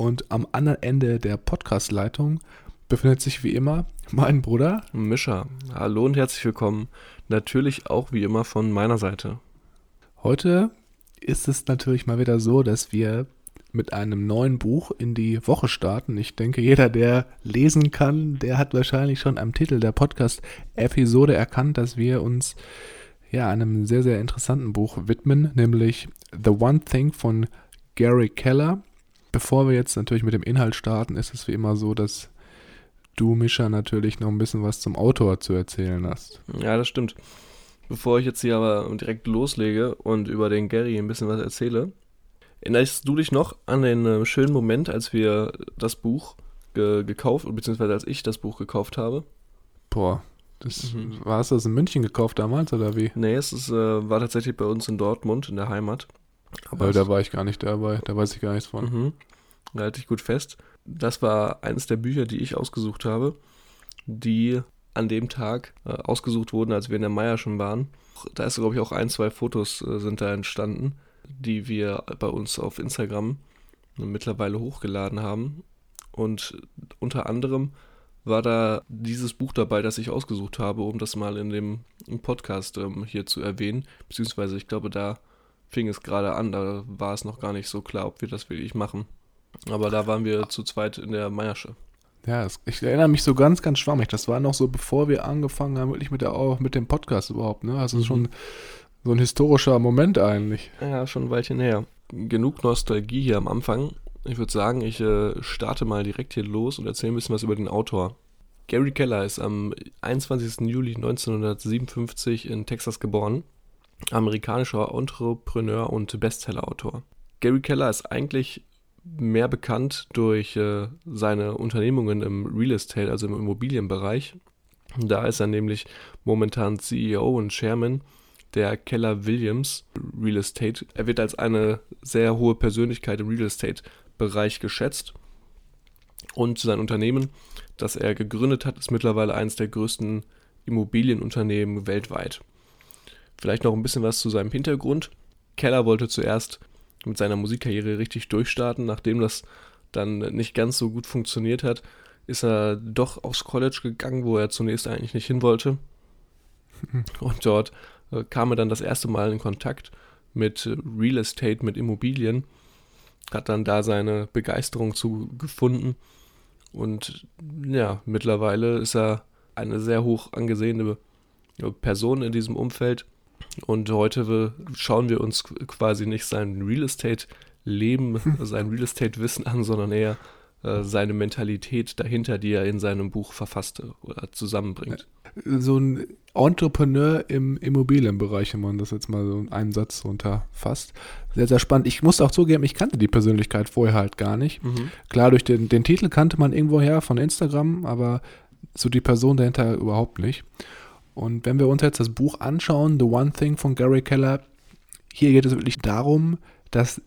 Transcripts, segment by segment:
und am anderen Ende der Podcastleitung befindet sich wie immer mein Bruder Mischa. Hallo und herzlich willkommen. Natürlich auch wie immer von meiner Seite. Heute ist es natürlich mal wieder so, dass wir mit einem neuen Buch in die Woche starten. Ich denke, jeder, der lesen kann, der hat wahrscheinlich schon am Titel der Podcast-Episode erkannt, dass wir uns ja, einem sehr, sehr interessanten Buch widmen, nämlich The One Thing von Gary Keller. Bevor wir jetzt natürlich mit dem Inhalt starten, ist es wie immer so, dass du, Mischa, natürlich noch ein bisschen was zum Autor zu erzählen hast. Ja, das stimmt. Bevor ich jetzt hier aber direkt loslege und über den Gary ein bisschen was erzähle, erinnerst du dich noch an den äh, schönen Moment, als wir das Buch ge gekauft, beziehungsweise als ich das Buch gekauft habe? Boah, das, mhm. War es das in München gekauft damals oder wie? Nee, es ist, äh, war tatsächlich bei uns in Dortmund, in der Heimat. Aber da war ich gar nicht dabei, da weiß ich gar nichts von. Mhm. Da halte ich gut fest. Das war eines der Bücher, die ich ausgesucht habe, die an dem Tag äh, ausgesucht wurden, als wir in der Meier schon waren. Da ist, glaube ich, auch ein, zwei Fotos äh, sind da entstanden, die wir bei uns auf Instagram mittlerweile hochgeladen haben. Und unter anderem war da dieses Buch dabei, das ich ausgesucht habe, um das mal in dem im Podcast ähm, hier zu erwähnen. Beziehungsweise ich glaube, da fing es gerade an, da war es noch gar nicht so klar, ob wir das wirklich machen. Aber da waren wir zu zweit in der Meiersche. Ja, ich erinnere mich so ganz, ganz schwammig. Das war noch so, bevor wir angefangen haben, wirklich mit, der, mit dem Podcast überhaupt. Ne? Also mhm. schon so ein historischer Moment eigentlich. Ja, schon ein Weilchen her. Genug Nostalgie hier am Anfang. Ich würde sagen, ich äh, starte mal direkt hier los und erzähle ein bisschen was über den Autor. Gary Keller ist am 21. Juli 1957 in Texas geboren. Amerikanischer Entrepreneur und Bestsellerautor. Gary Keller ist eigentlich mehr bekannt durch äh, seine Unternehmungen im Real Estate, also im Immobilienbereich. Da ist er nämlich momentan CEO und Chairman der Keller Williams Real Estate. Er wird als eine sehr hohe Persönlichkeit im Real Estate Bereich geschätzt. Und sein Unternehmen, das er gegründet hat, ist mittlerweile eines der größten Immobilienunternehmen weltweit. Vielleicht noch ein bisschen was zu seinem Hintergrund. Keller wollte zuerst mit seiner Musikkarriere richtig durchstarten. Nachdem das dann nicht ganz so gut funktioniert hat, ist er doch aufs College gegangen, wo er zunächst eigentlich nicht hin wollte. Und dort äh, kam er dann das erste Mal in Kontakt mit Real Estate, mit Immobilien hat dann da seine Begeisterung zu gefunden und ja, mittlerweile ist er eine sehr hoch angesehene Person in diesem Umfeld und heute schauen wir uns quasi nicht sein Real Estate Leben, sein Real Estate Wissen an, sondern eher äh, seine Mentalität dahinter, die er in seinem Buch verfasst oder zusammenbringt. So ein Entrepreneur im Immobilienbereich, wenn man das jetzt mal so in einem Satz unterfasst. Sehr, sehr spannend. Ich muss auch zugeben, ich kannte die Persönlichkeit vorher halt gar nicht. Mhm. Klar, durch den, den Titel kannte man irgendwoher von Instagram, aber so die Person dahinter überhaupt nicht. Und wenn wir uns jetzt das Buch anschauen, The One Thing von Gary Keller, hier geht es wirklich darum, dass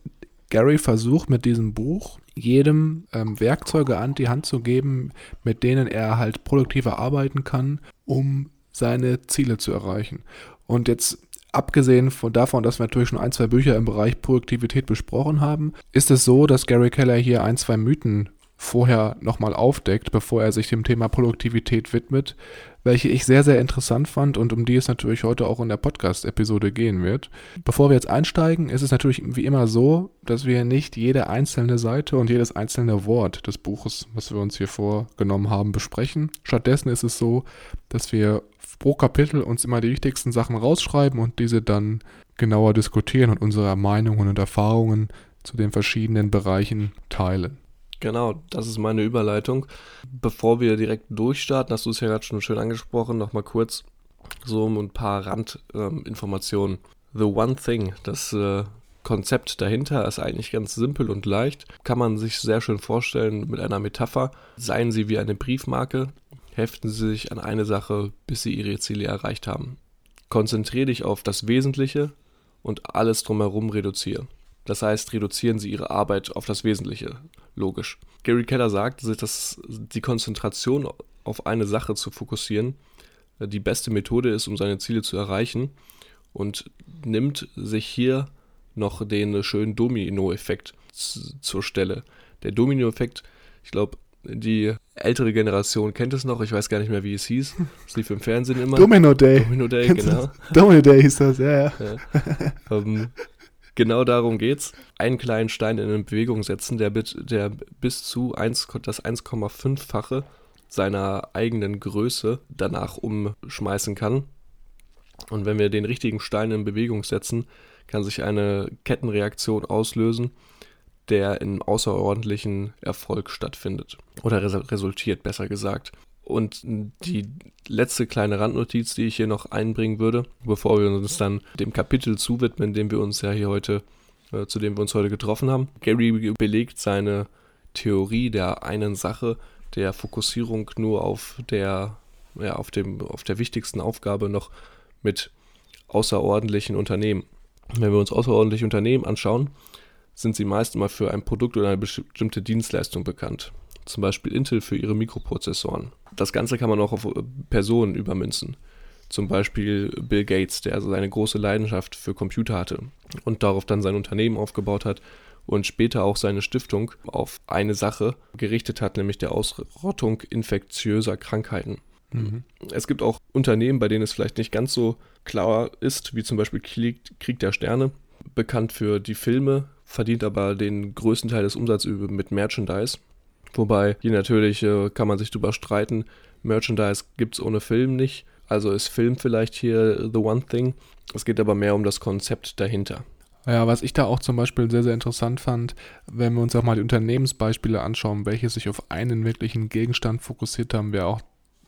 Gary versucht mit diesem Buch jedem ähm, Werkzeuge an die Hand zu geben, mit denen er halt produktiver arbeiten kann, um seine Ziele zu erreichen. Und jetzt abgesehen von davon, dass wir natürlich schon ein, zwei Bücher im Bereich Produktivität besprochen haben, ist es so, dass Gary Keller hier ein, zwei Mythen vorher nochmal aufdeckt, bevor er sich dem Thema Produktivität widmet, welche ich sehr, sehr interessant fand und um die es natürlich heute auch in der Podcast-Episode gehen wird. Bevor wir jetzt einsteigen, ist es natürlich wie immer so, dass wir nicht jede einzelne Seite und jedes einzelne Wort des Buches, was wir uns hier vorgenommen haben, besprechen. Stattdessen ist es so, dass wir pro Kapitel uns immer die wichtigsten Sachen rausschreiben und diese dann genauer diskutieren und unsere Meinungen und Erfahrungen zu den verschiedenen Bereichen teilen. Genau, das ist meine Überleitung. Bevor wir direkt durchstarten, hast du es ja gerade schon schön angesprochen, nochmal kurz so ein paar Randinformationen. Ähm, The One Thing, das äh, Konzept dahinter ist eigentlich ganz simpel und leicht. Kann man sich sehr schön vorstellen mit einer Metapher. Seien Sie wie eine Briefmarke, heften Sie sich an eine Sache, bis Sie Ihre Ziele erreicht haben. Konzentriere dich auf das Wesentliche und alles drumherum reduziere. Das heißt, reduzieren Sie Ihre Arbeit auf das Wesentliche. Logisch. Gary Keller sagt, dass die Konzentration auf eine Sache zu fokussieren äh, die beste Methode ist, um seine Ziele zu erreichen und nimmt sich hier noch den schönen Domino-Effekt zur Stelle. Der Domino-Effekt, ich glaube, die ältere Generation kennt es noch, ich weiß gar nicht mehr, wie es hieß. Es lief im Fernsehen immer. Domino Day. Domino Day, genau. Domino Day hieß das, ja, ja. ja. ähm, genau darum geht's. Einen kleinen Stein in eine Bewegung setzen, der, der bis zu 1, das 1,5-fache seiner eigenen Größe danach umschmeißen kann. Und wenn wir den richtigen Stein in Bewegung setzen, kann sich eine Kettenreaktion auslösen, der in außerordentlichen Erfolg stattfindet. Oder resultiert, besser gesagt. Und die letzte kleine Randnotiz, die ich hier noch einbringen würde, bevor wir uns dann dem Kapitel zuwidmen, dem wir uns ja hier heute, äh, zu dem wir uns heute getroffen haben. Gary belegt seine Theorie der einen Sache, der Fokussierung nur auf der, ja, auf dem, auf der wichtigsten Aufgabe noch mit außerordentlichen Unternehmen. Wenn wir uns außerordentliche Unternehmen anschauen, sind sie meist immer für ein Produkt oder eine bestimmte Dienstleistung bekannt. Zum Beispiel Intel für ihre Mikroprozessoren. Das Ganze kann man auch auf äh, Personen übermünzen. Zum Beispiel Bill Gates, der also seine große Leidenschaft für Computer hatte und darauf dann sein Unternehmen aufgebaut hat und später auch seine Stiftung auf eine Sache gerichtet hat, nämlich der Ausrottung infektiöser Krankheiten. Mhm. Es gibt auch Unternehmen, bei denen es vielleicht nicht ganz so klar ist, wie zum Beispiel Krieg der Sterne, bekannt für die Filme, verdient aber den größten Teil des Umsatzes mit Merchandise. Wobei hier natürlich äh, kann man sich drüber streiten. Merchandise gibt es ohne Film nicht. Also ist Film vielleicht hier the one thing. Es geht aber mehr um das Konzept dahinter. Ja, was ich da auch zum Beispiel sehr, sehr interessant fand, wenn wir uns auch mal die Unternehmensbeispiele anschauen, welche sich auf einen wirklichen Gegenstand fokussiert haben, wäre auch,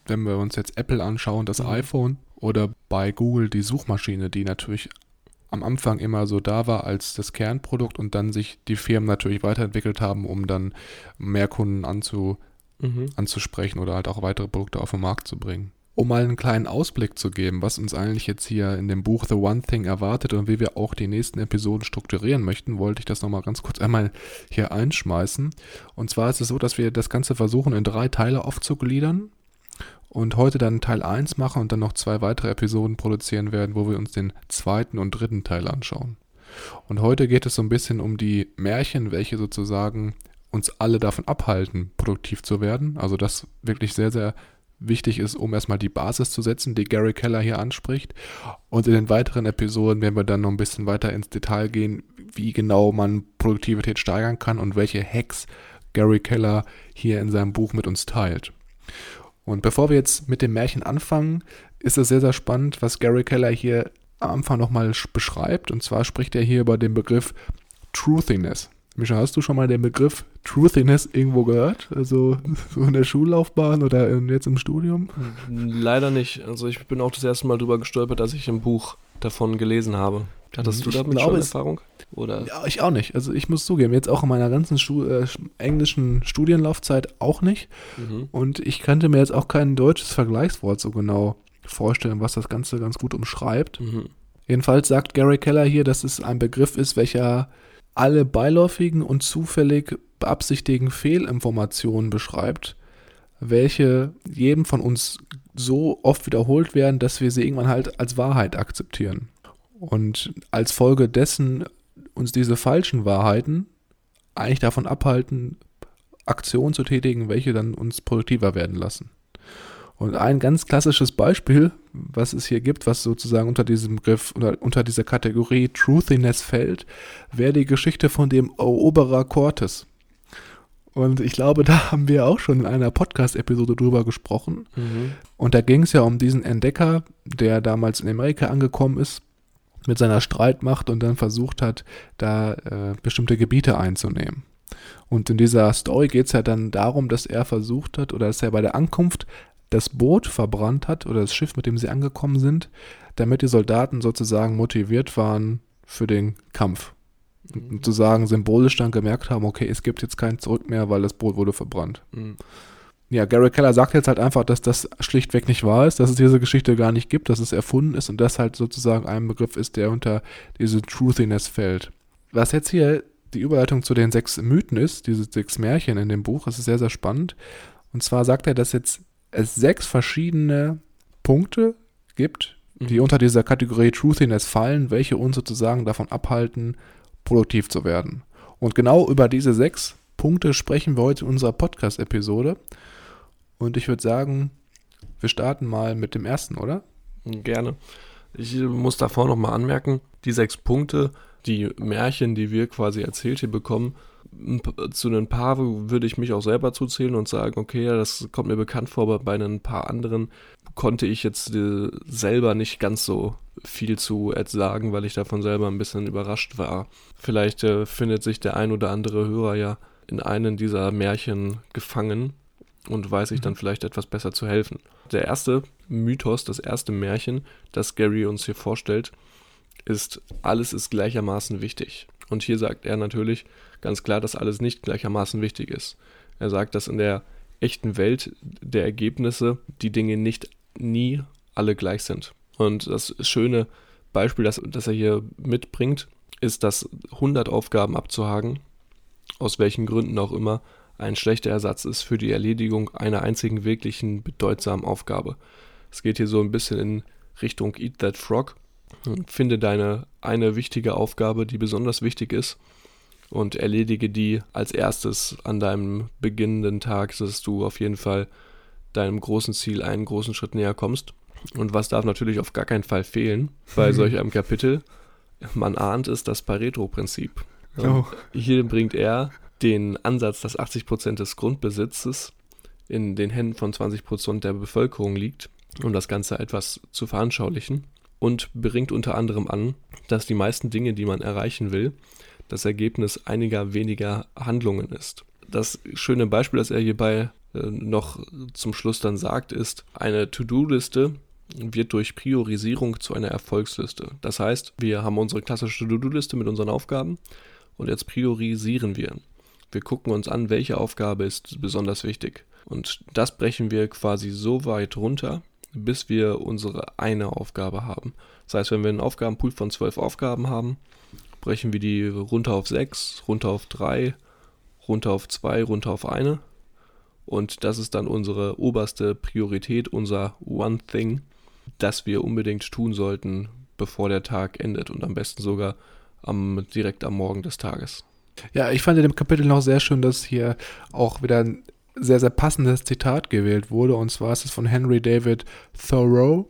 wenn wir uns jetzt Apple anschauen, das mhm. iPhone oder bei Google die Suchmaschine, die natürlich am Anfang immer so da war als das Kernprodukt und dann sich die Firmen natürlich weiterentwickelt haben, um dann mehr Kunden anzu, mhm. anzusprechen oder halt auch weitere Produkte auf den Markt zu bringen. Um mal einen kleinen Ausblick zu geben, was uns eigentlich jetzt hier in dem Buch The One Thing erwartet und wie wir auch die nächsten Episoden strukturieren möchten, wollte ich das nochmal ganz kurz einmal hier einschmeißen. Und zwar ist es so, dass wir das Ganze versuchen in drei Teile aufzugliedern und heute dann Teil 1 machen und dann noch zwei weitere Episoden produzieren werden, wo wir uns den zweiten und dritten Teil anschauen. Und heute geht es so ein bisschen um die Märchen, welche sozusagen uns alle davon abhalten, produktiv zu werden. Also das wirklich sehr, sehr wichtig ist, um erstmal die Basis zu setzen, die Gary Keller hier anspricht. Und in den weiteren Episoden werden wir dann noch ein bisschen weiter ins Detail gehen, wie genau man Produktivität steigern kann und welche Hacks Gary Keller hier in seinem Buch mit uns teilt. Und bevor wir jetzt mit dem Märchen anfangen, ist es sehr, sehr spannend, was Gary Keller hier am Anfang nochmal beschreibt. Und zwar spricht er hier über den Begriff Truthiness. Mischa, hast du schon mal den Begriff Truthiness irgendwo gehört? Also so in der Schullaufbahn oder jetzt im Studium? Leider nicht. Also ich bin auch das erste Mal drüber gestolpert, dass ich ein Buch davon gelesen habe. Hattest du damit glaube, schon Erfahrung? Oder? Ja, ich auch nicht. Also ich muss zugeben, jetzt auch in meiner ganzen Stu äh, englischen Studienlaufzeit auch nicht. Mhm. Und ich könnte mir jetzt auch kein deutsches Vergleichswort so genau vorstellen, was das Ganze ganz gut umschreibt. Mhm. Jedenfalls sagt Gary Keller hier, dass es ein Begriff ist, welcher alle beiläufigen und zufällig beabsichtigten Fehlinformationen beschreibt, welche jedem von uns so oft wiederholt werden, dass wir sie irgendwann halt als Wahrheit akzeptieren. Und als Folge dessen uns diese falschen Wahrheiten eigentlich davon abhalten, Aktionen zu tätigen, welche dann uns produktiver werden lassen. Und ein ganz klassisches Beispiel, was es hier gibt, was sozusagen unter diesem Begriff oder unter dieser Kategorie Truthiness fällt, wäre die Geschichte von dem Eroberer Cortes. Und ich glaube, da haben wir auch schon in einer Podcast-Episode drüber gesprochen. Mhm. Und da ging es ja um diesen Entdecker, der damals in Amerika angekommen ist mit seiner Streitmacht und dann versucht hat, da äh, bestimmte Gebiete einzunehmen. Und in dieser Story geht es ja dann darum, dass er versucht hat oder dass er bei der Ankunft das Boot verbrannt hat oder das Schiff, mit dem sie angekommen sind, damit die Soldaten sozusagen motiviert waren für den Kampf. Und mhm. sozusagen symbolisch dann gemerkt haben, okay, es gibt jetzt kein Zurück mehr, weil das Boot wurde verbrannt. Mhm. Ja, Gary Keller sagt jetzt halt einfach, dass das schlichtweg nicht wahr ist, dass es diese Geschichte gar nicht gibt, dass es erfunden ist und das halt sozusagen ein Begriff ist, der unter diese Truthiness fällt. Was jetzt hier die Überleitung zu den sechs Mythen ist, diese sechs Märchen in dem Buch, das ist sehr, sehr spannend. Und zwar sagt er, dass jetzt es sechs verschiedene Punkte gibt, die mhm. unter dieser Kategorie Truthiness fallen, welche uns sozusagen davon abhalten, produktiv zu werden. Und genau über diese sechs Punkte sprechen wir heute in unserer Podcast-Episode. Und ich würde sagen, wir starten mal mit dem ersten, oder? Gerne. Ich muss davor nochmal anmerken, die sechs Punkte, die Märchen, die wir quasi erzählt hier bekommen, zu ein paar würde ich mich auch selber zuzählen und sagen, okay, das kommt mir bekannt vor, aber bei ein paar anderen konnte ich jetzt äh, selber nicht ganz so viel zu sagen, weil ich davon selber ein bisschen überrascht war. Vielleicht äh, findet sich der ein oder andere Hörer ja in einen dieser Märchen gefangen und weiß ich dann mhm. vielleicht etwas besser zu helfen. Der erste Mythos, das erste Märchen, das Gary uns hier vorstellt, ist, alles ist gleichermaßen wichtig. Und hier sagt er natürlich ganz klar, dass alles nicht gleichermaßen wichtig ist. Er sagt, dass in der echten Welt der Ergebnisse die Dinge nicht nie alle gleich sind. Und das schöne Beispiel, das, das er hier mitbringt, ist, dass 100 Aufgaben abzuhaken, aus welchen Gründen auch immer, ein schlechter Ersatz ist für die Erledigung einer einzigen wirklichen bedeutsamen Aufgabe. Es geht hier so ein bisschen in Richtung Eat That Frog. Finde deine eine wichtige Aufgabe, die besonders wichtig ist und erledige die als erstes an deinem beginnenden Tag, sodass du auf jeden Fall deinem großen Ziel einen großen Schritt näher kommst. Und was darf natürlich auf gar keinen Fall fehlen bei solch einem Kapitel? Man ahnt es, das Pareto-Prinzip. Oh. Hier bringt er den Ansatz, dass 80% des Grundbesitzes in den Händen von 20% der Bevölkerung liegt, um das Ganze etwas zu veranschaulichen. Und bringt unter anderem an, dass die meisten Dinge, die man erreichen will, das Ergebnis einiger weniger Handlungen ist. Das schöne Beispiel, das er hierbei äh, noch zum Schluss dann sagt, ist, eine To-Do-Liste wird durch Priorisierung zu einer Erfolgsliste. Das heißt, wir haben unsere klassische To-Do-Liste mit unseren Aufgaben und jetzt priorisieren wir. Wir gucken uns an, welche Aufgabe ist besonders wichtig. Und das brechen wir quasi so weit runter, bis wir unsere eine Aufgabe haben. Das heißt, wenn wir einen Aufgabenpool von zwölf Aufgaben haben, brechen wir die runter auf 6, runter auf 3, runter auf 2, runter auf eine. Und das ist dann unsere oberste Priorität, unser One Thing, das wir unbedingt tun sollten, bevor der Tag endet und am besten sogar am, direkt am Morgen des Tages. Ja, ich fand in dem Kapitel noch sehr schön, dass hier auch wieder ein sehr, sehr passendes Zitat gewählt wurde. Und zwar ist es von Henry David Thoreau.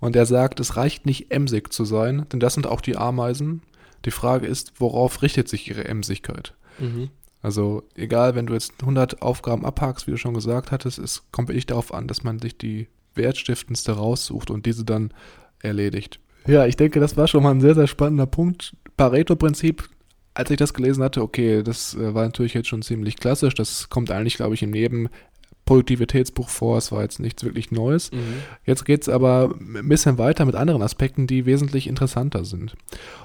Und er sagt, es reicht nicht emsig zu sein, denn das sind auch die Ameisen. Die Frage ist, worauf richtet sich ihre Emsigkeit? Mhm. Also egal, wenn du jetzt 100 Aufgaben abhakst, wie du schon gesagt hattest, es kommt wirklich darauf an, dass man sich die wertstiftendste raussucht und diese dann erledigt. Ja, ich denke, das war schon mal ein sehr, sehr spannender Punkt. Pareto-Prinzip, als ich das gelesen hatte, okay, das äh, war natürlich jetzt schon ziemlich klassisch. Das kommt eigentlich, glaube ich, im Neben Produktivitätsbuch vor. Es war jetzt nichts wirklich Neues. Mhm. Jetzt geht es aber ein bisschen weiter mit anderen Aspekten, die wesentlich interessanter sind.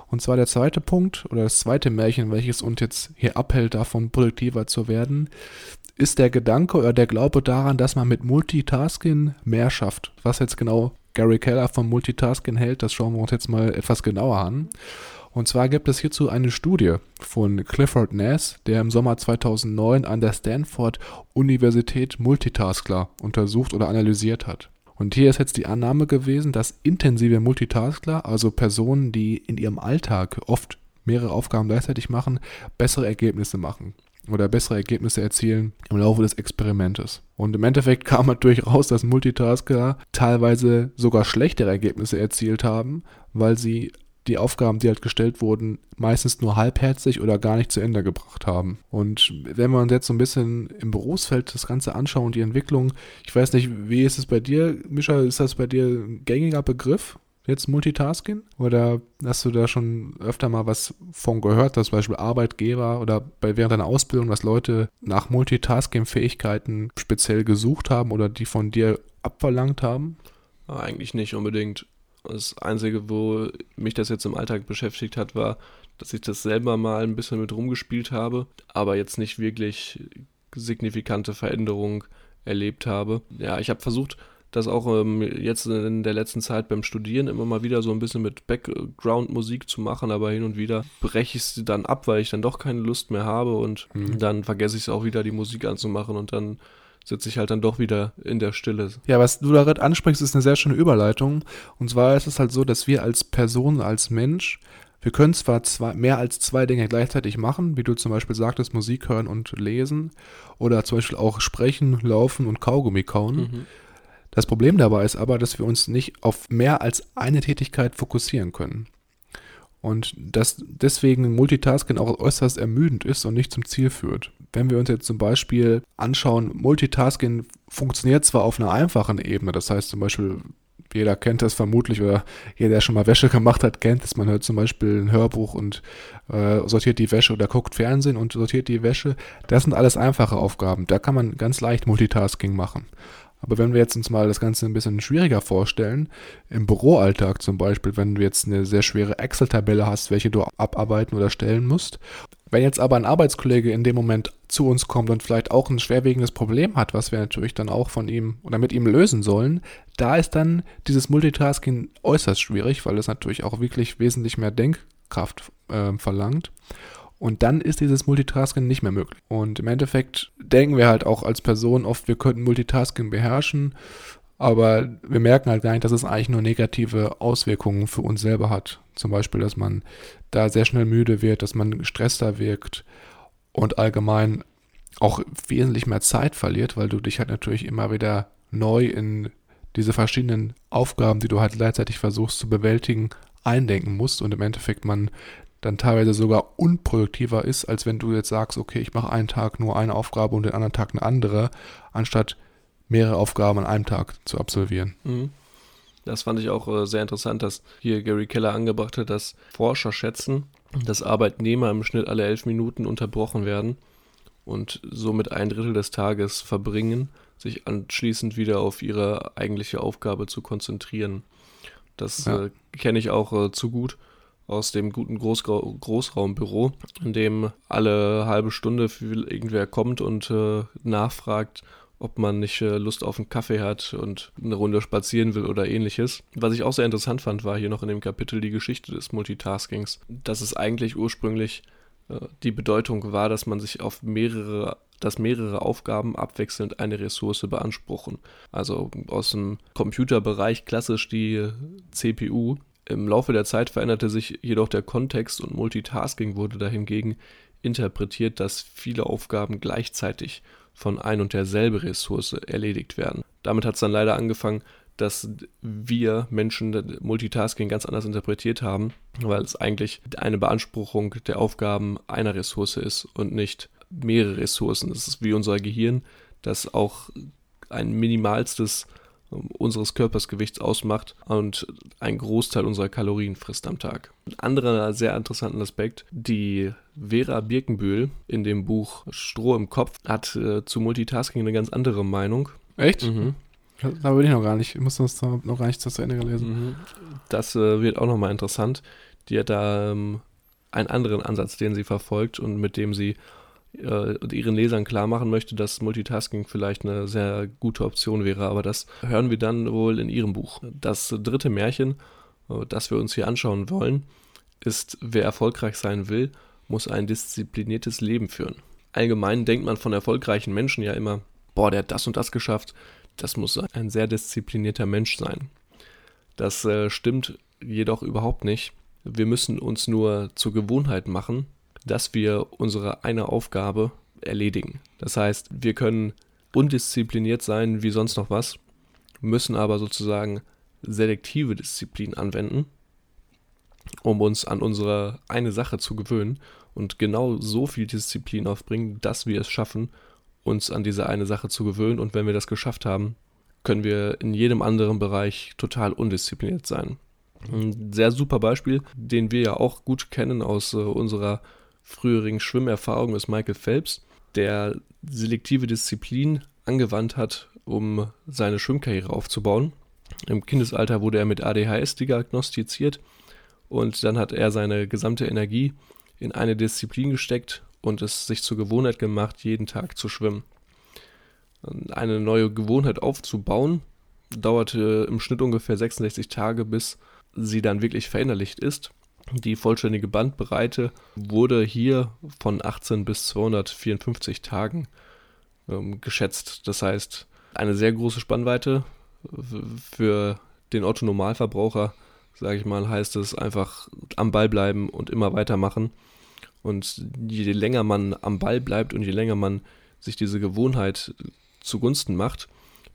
Und zwar der zweite Punkt oder das zweite Märchen, welches uns jetzt hier abhält, davon produktiver zu werden, ist der Gedanke oder der Glaube daran, dass man mit Multitasking mehr schafft. Was jetzt genau Gary Keller vom Multitasking hält, das schauen wir uns jetzt mal etwas genauer an. Und zwar gibt es hierzu eine Studie von Clifford Nass, der im Sommer 2009 an der Stanford Universität Multitaskler untersucht oder analysiert hat. Und hier ist jetzt die Annahme gewesen, dass intensive Multitaskler, also Personen, die in ihrem Alltag oft mehrere Aufgaben gleichzeitig machen, bessere Ergebnisse machen. oder bessere Ergebnisse erzielen im Laufe des Experimentes. Und im Endeffekt kam natürlich raus, dass Multitasker teilweise sogar schlechtere Ergebnisse erzielt haben, weil sie die Aufgaben, die halt gestellt wurden, meistens nur halbherzig oder gar nicht zu Ende gebracht haben. Und wenn wir uns jetzt so ein bisschen im Berufsfeld das Ganze anschauen, die Entwicklung, ich weiß nicht, wie ist es bei dir, Mischa, ist das bei dir ein gängiger Begriff? Jetzt Multitasking? Oder hast du da schon öfter mal was von gehört, dass zum Beispiel Arbeitgeber oder bei während deiner Ausbildung, dass Leute nach Multitasking-Fähigkeiten speziell gesucht haben oder die von dir abverlangt haben? Eigentlich nicht unbedingt. Das Einzige, wo mich das jetzt im Alltag beschäftigt hat, war, dass ich das selber mal ein bisschen mit rumgespielt habe, aber jetzt nicht wirklich signifikante Veränderungen erlebt habe. Ja, ich habe versucht, das auch ähm, jetzt in der letzten Zeit beim Studieren immer mal wieder so ein bisschen mit Background-Musik zu machen, aber hin und wieder breche ich es dann ab, weil ich dann doch keine Lust mehr habe und mhm. dann vergesse ich es auch wieder, die Musik anzumachen und dann sitze ich halt dann doch wieder in der Stille. Ja, was du da gerade ansprichst, ist eine sehr schöne Überleitung. Und zwar ist es halt so, dass wir als Person, als Mensch, wir können zwar zwei, mehr als zwei Dinge gleichzeitig machen, wie du zum Beispiel sagtest, Musik hören und lesen oder zum Beispiel auch sprechen, laufen und Kaugummi kauen. Mhm. Das Problem dabei ist aber, dass wir uns nicht auf mehr als eine Tätigkeit fokussieren können. Und dass deswegen Multitasking auch äußerst ermüdend ist und nicht zum Ziel führt. Wenn wir uns jetzt zum Beispiel anschauen, Multitasking funktioniert zwar auf einer einfachen Ebene, das heißt zum Beispiel, jeder kennt das vermutlich oder jeder, der schon mal Wäsche gemacht hat, kennt es. Man hört zum Beispiel ein Hörbuch und äh, sortiert die Wäsche oder guckt Fernsehen und sortiert die Wäsche. Das sind alles einfache Aufgaben. Da kann man ganz leicht Multitasking machen. Aber wenn wir jetzt uns mal das Ganze ein bisschen schwieriger vorstellen, im Büroalltag zum Beispiel, wenn du jetzt eine sehr schwere Excel-Tabelle hast, welche du abarbeiten oder stellen musst, wenn jetzt aber ein Arbeitskollege in dem Moment zu uns kommt und vielleicht auch ein schwerwiegendes Problem hat, was wir natürlich dann auch von ihm oder mit ihm lösen sollen, da ist dann dieses Multitasking äußerst schwierig, weil es natürlich auch wirklich wesentlich mehr Denkkraft äh, verlangt. Und dann ist dieses Multitasking nicht mehr möglich. Und im Endeffekt denken wir halt auch als Person oft, wir könnten Multitasking beherrschen, aber wir merken halt gar nicht, dass es eigentlich nur negative Auswirkungen für uns selber hat. Zum Beispiel, dass man da sehr schnell müde wird, dass man gestresster wirkt und allgemein auch wesentlich mehr Zeit verliert, weil du dich halt natürlich immer wieder neu in diese verschiedenen Aufgaben, die du halt gleichzeitig versuchst zu bewältigen, eindenken musst und im Endeffekt man dann teilweise sogar unproduktiver ist, als wenn du jetzt sagst, okay, ich mache einen Tag nur eine Aufgabe und den anderen Tag eine andere, anstatt mehrere Aufgaben an einem Tag zu absolvieren. Mhm. Das fand ich auch äh, sehr interessant, dass hier Gary Keller angebracht hat, dass Forscher schätzen, dass Arbeitnehmer im Schnitt alle elf Minuten unterbrochen werden und somit ein Drittel des Tages verbringen, sich anschließend wieder auf ihre eigentliche Aufgabe zu konzentrieren. Das ja. äh, kenne ich auch äh, zu gut aus dem guten Großra Großraumbüro, in dem alle halbe Stunde irgendwer kommt und äh, nachfragt, ob man nicht äh, Lust auf einen Kaffee hat und eine Runde spazieren will oder ähnliches. Was ich auch sehr interessant fand, war hier noch in dem Kapitel die Geschichte des Multitaskings, dass es eigentlich ursprünglich äh, die Bedeutung war, dass man sich auf mehrere dass mehrere Aufgaben abwechselnd eine Ressource beanspruchen. Also aus dem Computerbereich klassisch die CPU, im Laufe der Zeit veränderte sich jedoch der Kontext und Multitasking wurde dahingegen interpretiert, dass viele Aufgaben gleichzeitig von ein und derselbe Ressource erledigt werden. Damit hat es dann leider angefangen, dass wir Menschen Multitasking ganz anders interpretiert haben, weil es eigentlich eine Beanspruchung der Aufgaben einer Ressource ist und nicht mehrere Ressourcen. Das ist wie unser Gehirn, das auch ein minimalstes unseres Körpersgewichts ausmacht und einen Großteil unserer Kalorien frisst am Tag. Ein anderer sehr interessanter Aspekt, die Vera Birkenbühl in dem Buch Stroh im Kopf hat äh, zu Multitasking eine ganz andere Meinung. Echt? Mhm. Da würde ich noch gar nicht, ich muss das noch gar nicht zu Ende gelesen. Mhm. Das äh, wird auch nochmal interessant. Die hat da ähm, einen anderen Ansatz, den sie verfolgt und mit dem sie äh, ihren Lesern klar machen möchte, dass Multitasking vielleicht eine sehr gute Option wäre. Aber das hören wir dann wohl in ihrem Buch. Das dritte Märchen, äh, das wir uns hier anschauen wollen, ist, wer erfolgreich sein will, muss ein diszipliniertes Leben führen. Allgemein denkt man von erfolgreichen Menschen ja immer, boah, der hat das und das geschafft, das muss ein sehr disziplinierter Mensch sein. Das äh, stimmt jedoch überhaupt nicht. Wir müssen uns nur zur Gewohnheit machen, dass wir unsere eine Aufgabe erledigen. Das heißt, wir können undiszipliniert sein wie sonst noch was, müssen aber sozusagen selektive Disziplin anwenden, um uns an unsere eine Sache zu gewöhnen und genau so viel Disziplin aufbringen, dass wir es schaffen, uns an diese eine Sache zu gewöhnen. Und wenn wir das geschafft haben, können wir in jedem anderen Bereich total undiszipliniert sein. Ein sehr super Beispiel, den wir ja auch gut kennen aus äh, unserer früheren Schwimmerfahrung, ist Michael Phelps, der selektive Disziplin angewandt hat, um seine Schwimmkarriere aufzubauen. Im Kindesalter wurde er mit ADHS diagnostiziert und dann hat er seine gesamte Energie in eine Disziplin gesteckt und es sich zur Gewohnheit gemacht, jeden Tag zu schwimmen. Eine neue Gewohnheit aufzubauen, dauerte im Schnitt ungefähr 66 Tage, bis sie dann wirklich verinnerlicht ist. Die vollständige Bandbreite wurde hier von 18 bis 254 Tagen ähm, geschätzt. Das heißt, eine sehr große Spannweite für den Otto Normalverbraucher, sage ich mal, heißt es einfach am Ball bleiben und immer weitermachen. Und je länger man am Ball bleibt und je länger man sich diese Gewohnheit zugunsten macht,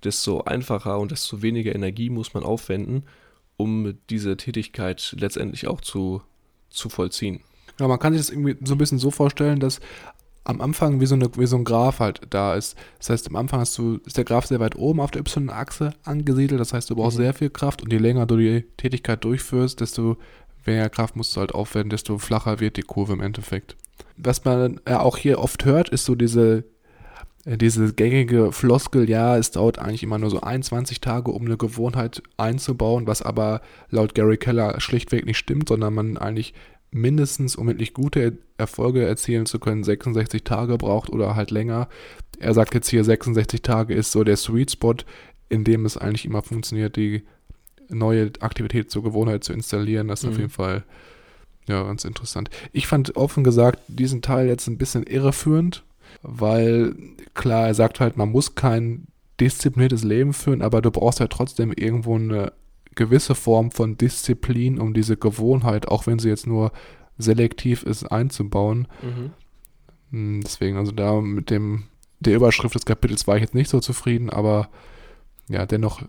desto einfacher und desto weniger Energie muss man aufwenden, um diese Tätigkeit letztendlich auch zu, zu vollziehen. Ja, man kann sich das irgendwie so ein bisschen so vorstellen, dass am Anfang wie so, eine, wie so ein Graph halt da ist. Das heißt, am Anfang hast du, ist der Graph sehr weit oben auf der Y-Achse angesiedelt. Das heißt, du brauchst mhm. sehr viel Kraft und je länger du die Tätigkeit durchführst, desto weniger Kraft musst du halt aufwenden, desto flacher wird die Kurve im Endeffekt. Was man ja auch hier oft hört, ist so diese diese gängige Floskel, ja, es dauert eigentlich immer nur so 21 Tage, um eine Gewohnheit einzubauen, was aber laut Gary Keller schlichtweg nicht stimmt, sondern man eigentlich mindestens, um wirklich gute Erfolge erzielen zu können, 66 Tage braucht oder halt länger. Er sagt jetzt hier, 66 Tage ist so der Sweet Spot, in dem es eigentlich immer funktioniert, die neue Aktivität zur Gewohnheit zu installieren. Das ist mhm. auf jeden Fall ja ganz interessant. Ich fand offen gesagt diesen Teil jetzt ein bisschen irreführend, weil klar, er sagt halt, man muss kein diszipliniertes Leben führen, aber du brauchst ja trotzdem irgendwo eine gewisse Form von Disziplin, um diese Gewohnheit, auch wenn sie jetzt nur selektiv ist, einzubauen. Mhm. Hm, deswegen, also da mit dem der Überschrift des Kapitels war ich jetzt nicht so zufrieden, aber ja, dennoch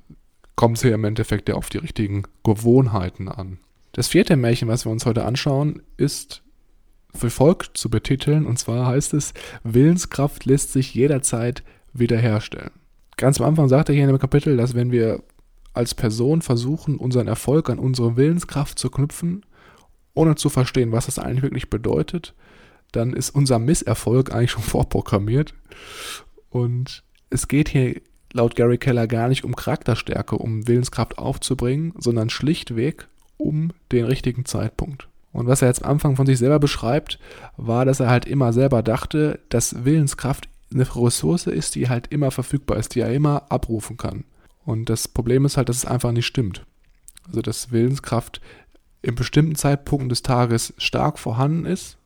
kommt es hier im Endeffekt ja auf die richtigen Gewohnheiten an. Das vierte Märchen, was wir uns heute anschauen, ist für Volk zu betiteln. Und zwar heißt es, Willenskraft lässt sich jederzeit wiederherstellen. Ganz am Anfang sagt er hier in dem Kapitel, dass wenn wir als Person versuchen, unseren Erfolg an unsere Willenskraft zu knüpfen, ohne zu verstehen, was das eigentlich wirklich bedeutet, dann ist unser Misserfolg eigentlich schon vorprogrammiert. Und es geht hier laut Gary Keller gar nicht um Charakterstärke, um Willenskraft aufzubringen, sondern schlichtweg um den richtigen Zeitpunkt. Und was er jetzt am Anfang von sich selber beschreibt, war, dass er halt immer selber dachte, dass Willenskraft eine Ressource ist, die halt immer verfügbar ist, die er immer abrufen kann. Und das Problem ist halt, dass es einfach nicht stimmt. Also dass Willenskraft in bestimmten Zeitpunkten des Tages stark vorhanden ist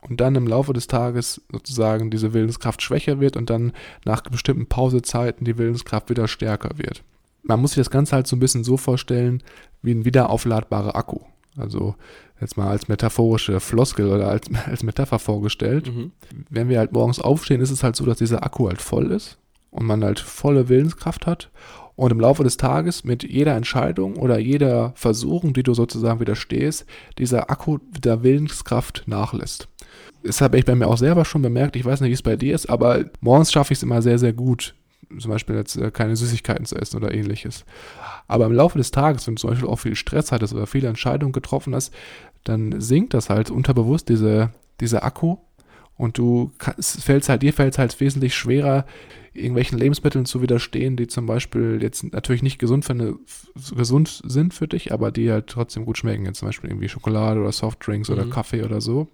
und dann im Laufe des Tages sozusagen diese Willenskraft schwächer wird und dann nach bestimmten Pausezeiten die Willenskraft wieder stärker wird. Man muss sich das Ganze halt so ein bisschen so vorstellen wie ein wiederaufladbarer Akku. Also jetzt mal als metaphorische Floskel oder als, als Metapher vorgestellt. Mhm. Wenn wir halt morgens aufstehen, ist es halt so, dass dieser Akku halt voll ist und man halt volle Willenskraft hat. Und im Laufe des Tages mit jeder Entscheidung oder jeder Versuchung, die du sozusagen widerstehst, dieser Akku der Willenskraft nachlässt. Das habe ich bei mir auch selber schon bemerkt. Ich weiß nicht, wie es bei dir ist, aber morgens schaffe ich es immer sehr, sehr gut, zum Beispiel jetzt äh, keine Süßigkeiten zu essen oder ähnliches. Aber im Laufe des Tages, wenn du zum Beispiel auch viel Stress hattest oder viele Entscheidungen getroffen hast, dann sinkt das halt unterbewusst, diese, dieser Akku. Und du fällst halt, dir fällt es halt wesentlich schwerer, irgendwelchen Lebensmitteln zu widerstehen, die zum Beispiel jetzt natürlich nicht gesund, für eine, gesund sind für dich, aber die halt trotzdem gut schmecken. Jetzt zum Beispiel irgendwie Schokolade oder Softdrinks mhm. oder Kaffee oder so.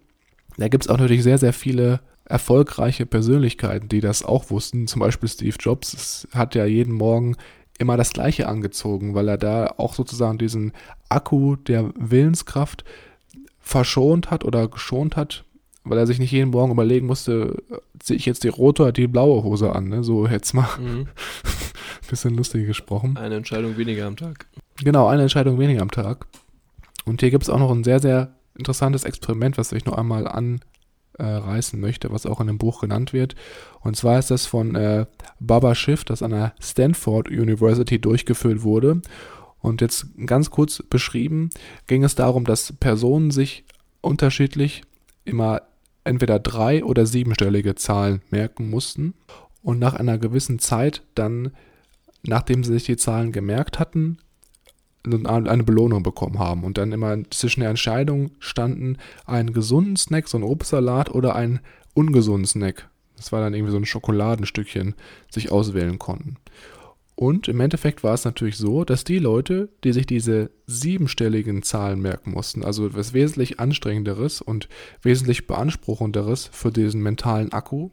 Da gibt es auch natürlich sehr, sehr viele erfolgreiche Persönlichkeiten, die das auch wussten. Zum Beispiel Steve Jobs hat ja jeden Morgen immer das Gleiche angezogen, weil er da auch sozusagen diesen Akku der Willenskraft verschont hat oder geschont hat, weil er sich nicht jeden Morgen überlegen musste, ziehe ich jetzt die rote oder die blaue Hose an, ne? so jetzt mal mhm. bisschen lustig gesprochen. Eine Entscheidung weniger am Tag. Genau, eine Entscheidung weniger am Tag. Und hier gibt es auch noch ein sehr, sehr interessantes Experiment, was ich noch einmal äh, reißen möchte, was auch in dem Buch genannt wird. Und zwar ist das von äh, Baba Schiff, das an der Stanford University durchgeführt wurde. Und jetzt ganz kurz beschrieben, ging es darum, dass Personen sich unterschiedlich immer entweder drei- oder siebenstellige Zahlen merken mussten und nach einer gewissen Zeit dann, nachdem sie sich die Zahlen gemerkt hatten, eine Belohnung bekommen haben und dann immer zwischen der Entscheidung standen, einen gesunden Snack, so ein Obstsalat oder einen ungesunden Snack. Das war dann irgendwie so ein Schokoladenstückchen, sich auswählen konnten. Und im Endeffekt war es natürlich so, dass die Leute, die sich diese siebenstelligen Zahlen merken mussten, also etwas wesentlich anstrengenderes und wesentlich beanspruchenderes für diesen mentalen Akku,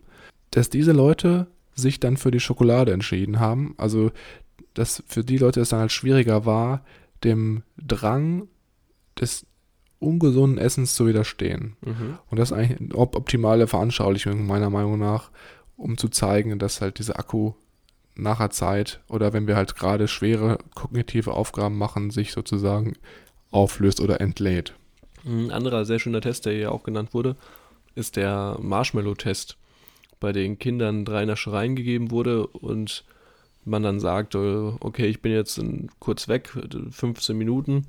dass diese Leute sich dann für die Schokolade entschieden haben. Also, dass für die Leute es dann halt schwieriger war, dem Drang des ungesunden Essens zu widerstehen. Mhm. Und das ist eigentlich eine optimale Veranschaulichung meiner Meinung nach, um zu zeigen, dass halt dieser Akku nach der Zeit oder wenn wir halt gerade schwere kognitive Aufgaben machen, sich sozusagen auflöst oder entlädt. Ein anderer sehr schöner Test, der hier auch genannt wurde, ist der Marshmallow-Test, bei den Kindern drei Naschereien gegeben wurde und man dann sagt, äh, okay, ich bin jetzt kurz weg, 15 Minuten.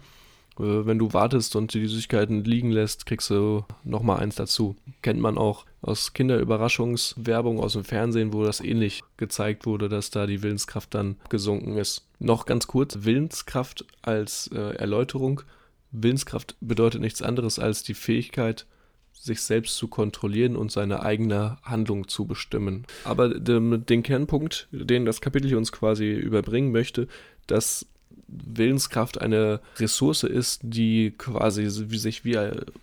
Äh, wenn du wartest und die Süßigkeiten liegen lässt, kriegst du nochmal eins dazu. Kennt man auch aus Kinderüberraschungswerbung aus dem Fernsehen, wo das ähnlich gezeigt wurde, dass da die Willenskraft dann gesunken ist. Noch ganz kurz, Willenskraft als äh, Erläuterung. Willenskraft bedeutet nichts anderes als die Fähigkeit, sich selbst zu kontrollieren und seine eigene Handlung zu bestimmen. Aber den, Kernpunkt, den das Kapitel uns quasi überbringen möchte, dass Willenskraft eine Ressource ist, die quasi wie sich wie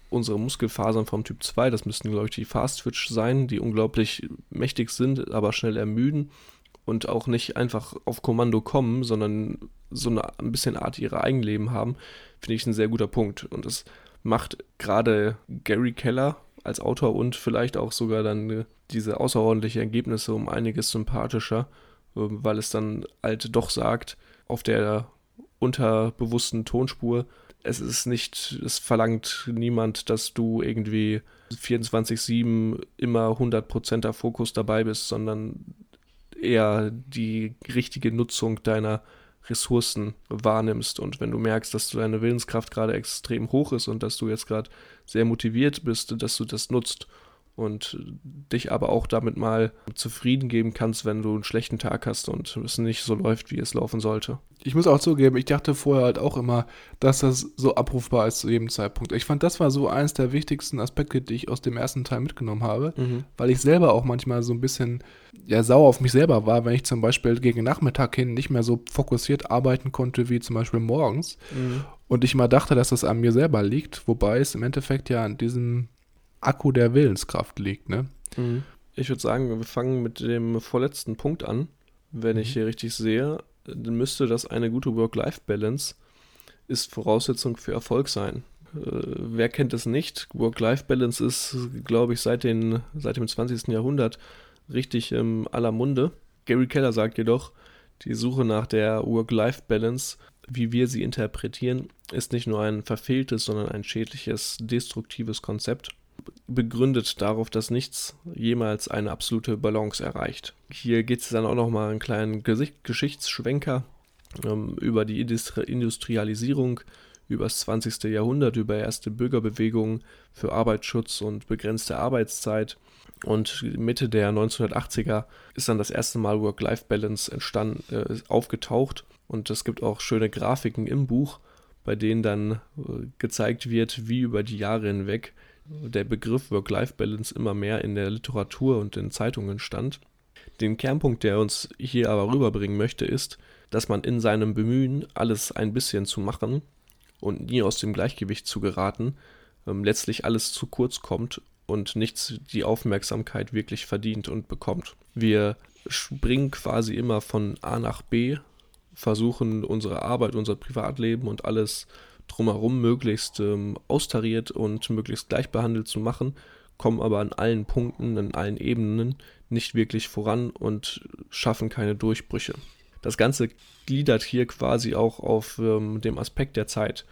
unsere Muskelfasern vom Typ 2, das müssten glaube ich die Fast Twitch sein, die unglaublich mächtig sind, aber schnell ermüden und auch nicht einfach auf Kommando kommen, sondern so eine ein bisschen Art ihre Eigenleben haben, finde ich ein sehr guter Punkt. Und das macht gerade Gary Keller als Autor und vielleicht auch sogar dann äh, diese außerordentlichen Ergebnisse um einiges sympathischer, ähm, weil es dann halt doch sagt, auf der unterbewussten Tonspur, es ist nicht, es verlangt niemand, dass du irgendwie 24-7 immer 100%er Fokus dabei bist, sondern eher die richtige Nutzung deiner Ressourcen wahrnimmst. Und wenn du merkst, dass deine Willenskraft gerade extrem hoch ist und dass du jetzt gerade sehr motiviert bist, dass du das nutzt und dich aber auch damit mal zufrieden geben kannst, wenn du einen schlechten Tag hast und es nicht so läuft, wie es laufen sollte. Ich muss auch zugeben, ich dachte vorher halt auch immer, dass das so abrufbar ist zu jedem Zeitpunkt. Ich fand, das war so eines der wichtigsten Aspekte, die ich aus dem ersten Teil mitgenommen habe, mhm. weil ich selber auch manchmal so ein bisschen ja, sauer auf mich selber war, wenn ich zum Beispiel gegen Nachmittag hin nicht mehr so fokussiert arbeiten konnte wie zum Beispiel morgens. Mhm. Und ich mal dachte, dass das an mir selber liegt, wobei es im Endeffekt ja an diesem Akku der Willenskraft liegt, ne? Mhm. Ich würde sagen, wir fangen mit dem vorletzten Punkt an. Wenn mhm. ich hier richtig sehe, dann müsste das eine gute Work-Life-Balance ist Voraussetzung für Erfolg sein. Äh, wer kennt es nicht? Work-Life-Balance ist, glaube ich, seit, den, seit dem 20. Jahrhundert richtig in aller Munde. Gary Keller sagt jedoch, die Suche nach der Work-Life-Balance, wie wir sie interpretieren, ist nicht nur ein verfehltes, sondern ein schädliches, destruktives Konzept begründet darauf, dass nichts jemals eine absolute Balance erreicht. Hier geht es dann auch nochmal einen kleinen Geschichtsschwenker ähm, über die Industrialisierung, über das 20. Jahrhundert, über erste Bürgerbewegungen für Arbeitsschutz und begrenzte Arbeitszeit. Und Mitte der 1980er ist dann das erste Mal Work-Life-Balance entstanden, äh, aufgetaucht. Und es gibt auch schöne Grafiken im Buch, bei denen dann äh, gezeigt wird, wie über die Jahre hinweg der Begriff Work-Life-Balance immer mehr in der Literatur und in Zeitungen stand. Den Kernpunkt, der uns hier aber rüberbringen möchte, ist, dass man in seinem Bemühen, alles ein bisschen zu machen und nie aus dem Gleichgewicht zu geraten, ähm, letztlich alles zu kurz kommt und nichts die Aufmerksamkeit wirklich verdient und bekommt. Wir springen quasi immer von A nach B, versuchen unsere Arbeit, unser Privatleben und alles drumherum möglichst ähm, austariert und möglichst gleich behandelt zu machen, kommen aber an allen Punkten, an allen Ebenen nicht wirklich voran und schaffen keine Durchbrüche. Das Ganze gliedert hier quasi auch auf ähm, dem Aspekt der Zeit.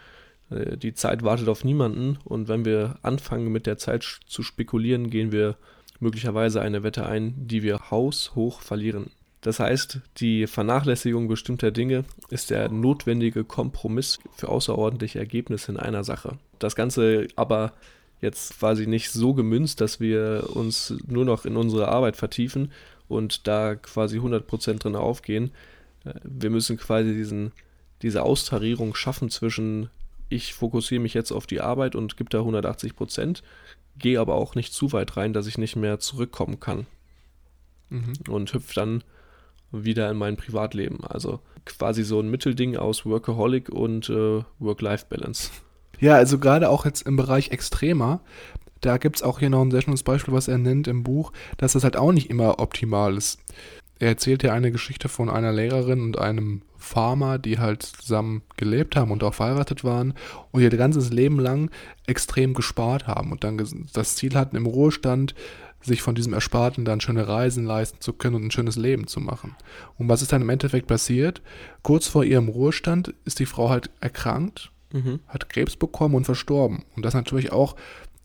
Äh, die Zeit wartet auf niemanden und wenn wir anfangen mit der Zeit zu spekulieren, gehen wir möglicherweise eine Wette ein, die wir haushoch verlieren. Das heißt, die Vernachlässigung bestimmter Dinge ist der notwendige Kompromiss für außerordentliche Ergebnisse in einer Sache. Das Ganze aber jetzt quasi nicht so gemünzt, dass wir uns nur noch in unsere Arbeit vertiefen und da quasi 100% drin aufgehen. Äh, wir müssen quasi diesen, diese Austarierung schaffen zwischen ich fokussiere mich jetzt auf die Arbeit und gebe da 180%, gehe aber auch nicht zu weit rein, dass ich nicht mehr zurückkommen kann. Mhm. Und hüpfe dann wieder in mein Privatleben. Also quasi so ein Mittelding aus Workaholic und äh, Work-Life-Balance. Ja, also gerade auch jetzt im Bereich Extremer, da gibt es auch hier noch ein sehr schönes Beispiel, was er nennt im Buch, dass das halt auch nicht immer optimal ist. Er erzählt ja eine Geschichte von einer Lehrerin und einem Farmer, die halt zusammen gelebt haben und auch verheiratet waren und ihr ganzes Leben lang extrem gespart haben und dann das Ziel hatten, im Ruhestand sich von diesem Ersparten dann schöne Reisen leisten zu können und ein schönes Leben zu machen. Und was ist dann im Endeffekt passiert? Kurz vor ihrem Ruhestand ist die Frau halt erkrankt, mhm. hat Krebs bekommen und verstorben. Und das ist natürlich auch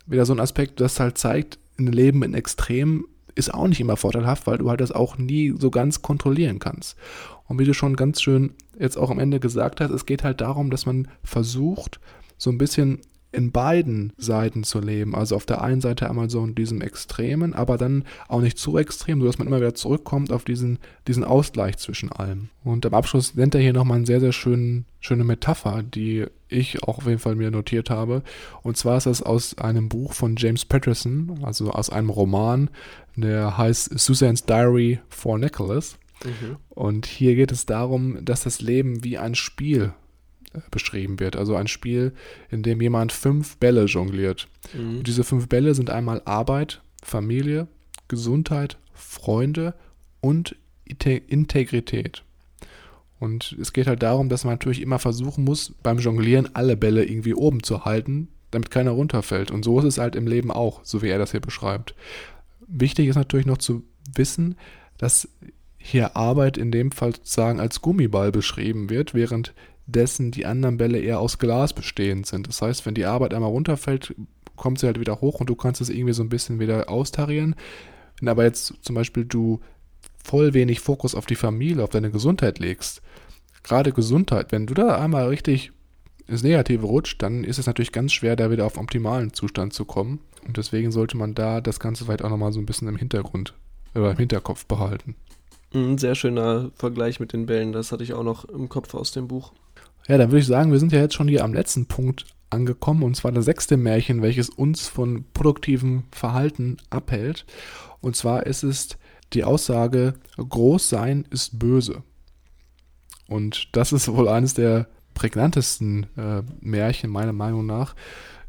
wieder so ein Aspekt, das halt zeigt, ein Leben in Extremen ist auch nicht immer vorteilhaft, weil du halt das auch nie so ganz kontrollieren kannst. Und wie du schon ganz schön jetzt auch am Ende gesagt hast, es geht halt darum, dass man versucht, so ein bisschen in beiden Seiten zu leben. Also auf der einen Seite einmal so in diesem Extremen, aber dann auch nicht zu extrem, sodass man immer wieder zurückkommt auf diesen, diesen Ausgleich zwischen allem. Und am Abschluss nennt er hier nochmal eine sehr, sehr schön, schöne Metapher, die ich auch auf jeden Fall mir notiert habe. Und zwar ist das aus einem Buch von James Patterson, also aus einem Roman, der heißt Susan's Diary for Nicholas. Mhm. Und hier geht es darum, dass das Leben wie ein Spiel beschrieben wird. Also ein Spiel, in dem jemand fünf Bälle jongliert. Mhm. Und diese fünf Bälle sind einmal Arbeit, Familie, Gesundheit, Freunde und Integrität. Und es geht halt darum, dass man natürlich immer versuchen muss, beim Jonglieren alle Bälle irgendwie oben zu halten, damit keiner runterfällt. Und so ist es halt im Leben auch, so wie er das hier beschreibt. Wichtig ist natürlich noch zu wissen, dass hier Arbeit in dem Fall sozusagen als Gummiball beschrieben wird, während dessen die anderen Bälle eher aus Glas bestehend sind. Das heißt, wenn die Arbeit einmal runterfällt, kommt sie halt wieder hoch und du kannst es irgendwie so ein bisschen wieder austarieren. Wenn aber jetzt zum Beispiel du voll wenig Fokus auf die Familie, auf deine Gesundheit legst, gerade Gesundheit, wenn du da einmal richtig ins Negative rutscht, dann ist es natürlich ganz schwer, da wieder auf optimalen Zustand zu kommen. Und deswegen sollte man da das Ganze vielleicht auch nochmal so ein bisschen im Hintergrund, oder äh, im Hinterkopf behalten. Ein sehr schöner Vergleich mit den Bällen, das hatte ich auch noch im Kopf aus dem Buch. Ja, dann würde ich sagen, wir sind ja jetzt schon hier am letzten Punkt angekommen und zwar das sechste Märchen, welches uns von produktivem Verhalten abhält. Und zwar ist es die Aussage, groß sein ist böse. Und das ist wohl eines der prägnantesten äh, Märchen meiner Meinung nach.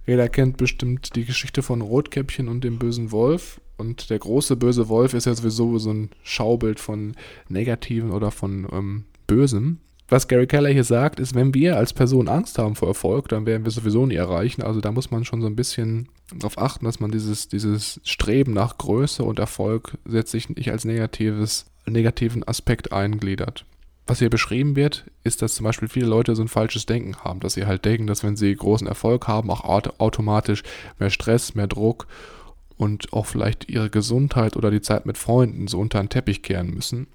Jeder kennt bestimmt die Geschichte von Rotkäppchen und dem bösen Wolf. Und der große böse Wolf ist ja sowieso so ein Schaubild von Negativen oder von ähm, Bösem was Gary Keller hier sagt, ist, wenn wir als Person Angst haben vor Erfolg, dann werden wir sowieso nie erreichen. Also da muss man schon so ein bisschen darauf achten, dass man dieses, dieses Streben nach Größe und Erfolg sich nicht als negatives, negativen Aspekt eingliedert. Was hier beschrieben wird, ist, dass zum Beispiel viele Leute so ein falsches Denken haben, dass sie halt denken, dass wenn sie großen Erfolg haben, auch automatisch mehr Stress, mehr Druck und auch vielleicht ihre Gesundheit oder die Zeit mit Freunden so unter den Teppich kehren müssen.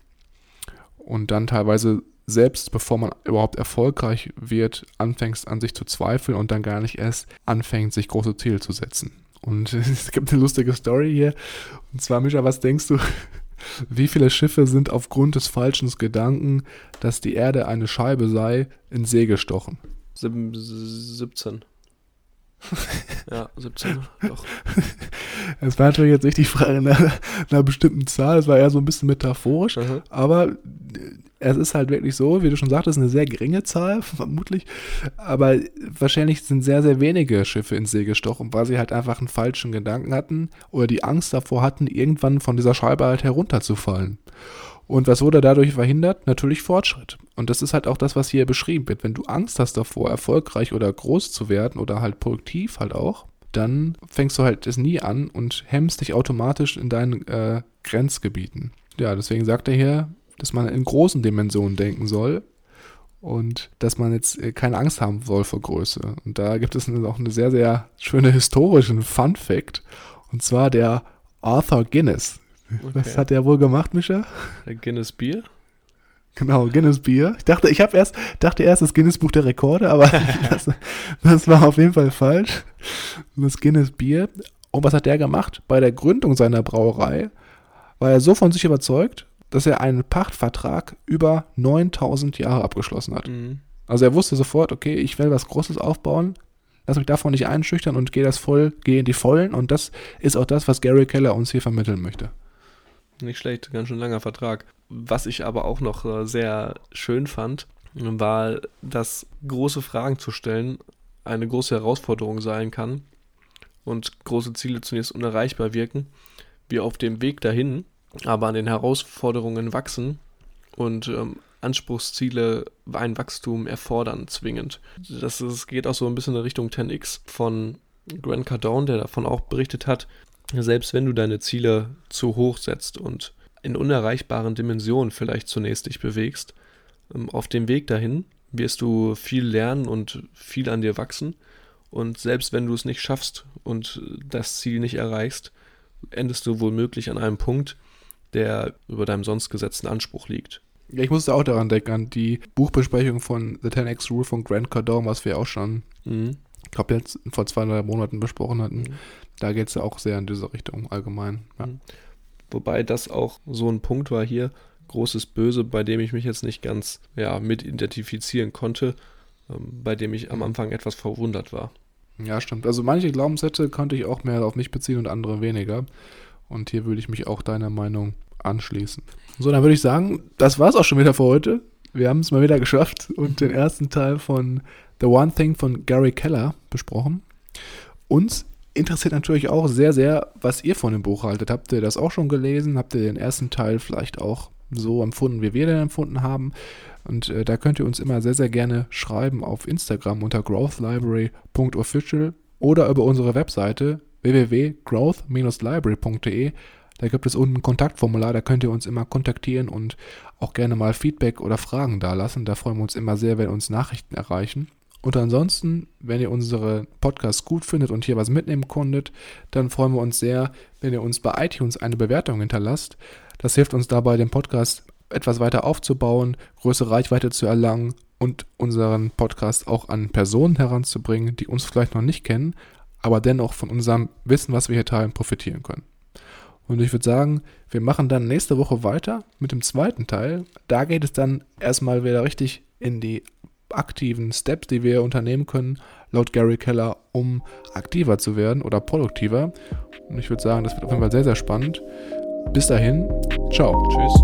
Und dann teilweise selbst bevor man überhaupt erfolgreich wird, anfängst an sich zu zweifeln und dann gar nicht erst anfängt, sich große Ziele zu setzen. Und es gibt eine lustige Story hier. Und zwar, Mischa, was denkst du, wie viele Schiffe sind aufgrund des falschen Gedanken, dass die Erde eine Scheibe sei, in See gestochen? 17. ja, 17, doch. Es war natürlich jetzt nicht die Frage nach einer bestimmten Zahl, es war eher so ein bisschen metaphorisch, mhm. aber es ist halt wirklich so, wie du schon sagtest, eine sehr geringe Zahl, vermutlich. Aber wahrscheinlich sind sehr, sehr wenige Schiffe ins See gestochen, weil sie halt einfach einen falschen Gedanken hatten oder die Angst davor hatten, irgendwann von dieser Scheibe halt herunterzufallen. Und was wurde dadurch verhindert? Natürlich Fortschritt. Und das ist halt auch das, was hier beschrieben wird. Wenn du Angst hast davor, erfolgreich oder groß zu werden oder halt produktiv halt auch, dann fängst du halt es nie an und hemmst dich automatisch in deinen äh, Grenzgebieten. Ja, deswegen sagt er hier, dass man in großen Dimensionen denken soll und dass man jetzt äh, keine Angst haben soll vor Größe. Und da gibt es auch eine sehr, sehr schöne historischen Fun Fact. Und zwar der Arthur Guinness. Okay. Was hat der wohl gemacht, Mischa? Der Guinness Bier? Genau, Guinness Bier. Ich dachte, ich habe erst, dachte erst das Guinness Buch der Rekorde, aber das, das, war auf jeden Fall falsch. Das Guinness Bier. Und was hat der gemacht? Bei der Gründung seiner Brauerei war er so von sich überzeugt, dass er einen Pachtvertrag über 9000 Jahre abgeschlossen hat. Mhm. Also er wusste sofort, okay, ich will was Großes aufbauen, lass mich davon nicht einschüchtern und gehe das voll, gehe in die Vollen und das ist auch das, was Gary Keller uns hier vermitteln möchte. Nicht schlecht, ganz schön langer Vertrag. Was ich aber auch noch äh, sehr schön fand, war, dass große Fragen zu stellen eine große Herausforderung sein kann und große Ziele zunächst unerreichbar wirken. Wir auf dem Weg dahin aber an den Herausforderungen wachsen und ähm, Anspruchsziele ein Wachstum erfordern zwingend. Das ist, geht auch so ein bisschen in Richtung 10x von Grant Cardone, der davon auch berichtet hat, selbst wenn du deine Ziele zu hoch setzt und in unerreichbaren Dimensionen vielleicht zunächst dich bewegst, ähm, auf dem Weg dahin wirst du viel lernen und viel an dir wachsen. Und selbst wenn du es nicht schaffst und das Ziel nicht erreichst, endest du womöglich an einem Punkt, der über deinem sonst gesetzten Anspruch liegt. Ja, ich musste auch daran denken, an die Buchbesprechung von The 10X Rule von Grant Cardone, was wir auch schon, mhm. ich glaube, jetzt vor zwei, drei Monaten besprochen hatten. Mhm. Da geht es ja auch sehr in diese Richtung allgemein. Ja. Mhm. Wobei das auch so ein Punkt war hier, großes Böse, bei dem ich mich jetzt nicht ganz ja, mit identifizieren konnte, ähm, bei dem ich am Anfang etwas verwundert war. Ja, stimmt. Also manche Glaubenssätze konnte ich auch mehr auf mich beziehen und andere weniger. Und hier würde ich mich auch deiner Meinung anschließen. So, dann würde ich sagen, das war es auch schon wieder für heute. Wir haben es mal wieder geschafft und den ersten Teil von The One Thing von Gary Keller besprochen. Uns interessiert natürlich auch sehr, sehr, was ihr von dem Buch haltet. Habt ihr das auch schon gelesen? Habt ihr den ersten Teil vielleicht auch so empfunden, wie wir den empfunden haben? Und äh, da könnt ihr uns immer sehr, sehr gerne schreiben auf Instagram unter growthlibrary.official oder über unsere Webseite www.growth-library.de. Da gibt es unten ein Kontaktformular, da könnt ihr uns immer kontaktieren und auch gerne mal Feedback oder Fragen da lassen. Da freuen wir uns immer sehr, wenn uns Nachrichten erreichen. Und ansonsten, wenn ihr unsere Podcasts gut findet und hier was mitnehmen konntet, dann freuen wir uns sehr, wenn ihr uns bei iTunes eine Bewertung hinterlasst. Das hilft uns dabei, den Podcast etwas weiter aufzubauen, größere Reichweite zu erlangen und unseren Podcast auch an Personen heranzubringen, die uns vielleicht noch nicht kennen, aber dennoch von unserem Wissen, was wir hier teilen, profitieren können. Und ich würde sagen, wir machen dann nächste Woche weiter mit dem zweiten Teil. Da geht es dann erstmal wieder richtig in die aktiven Steps, die wir unternehmen können, laut Gary Keller, um aktiver zu werden oder produktiver. Und ich würde sagen, das wird auf jeden Fall sehr, sehr spannend. Bis dahin, ciao, tschüss.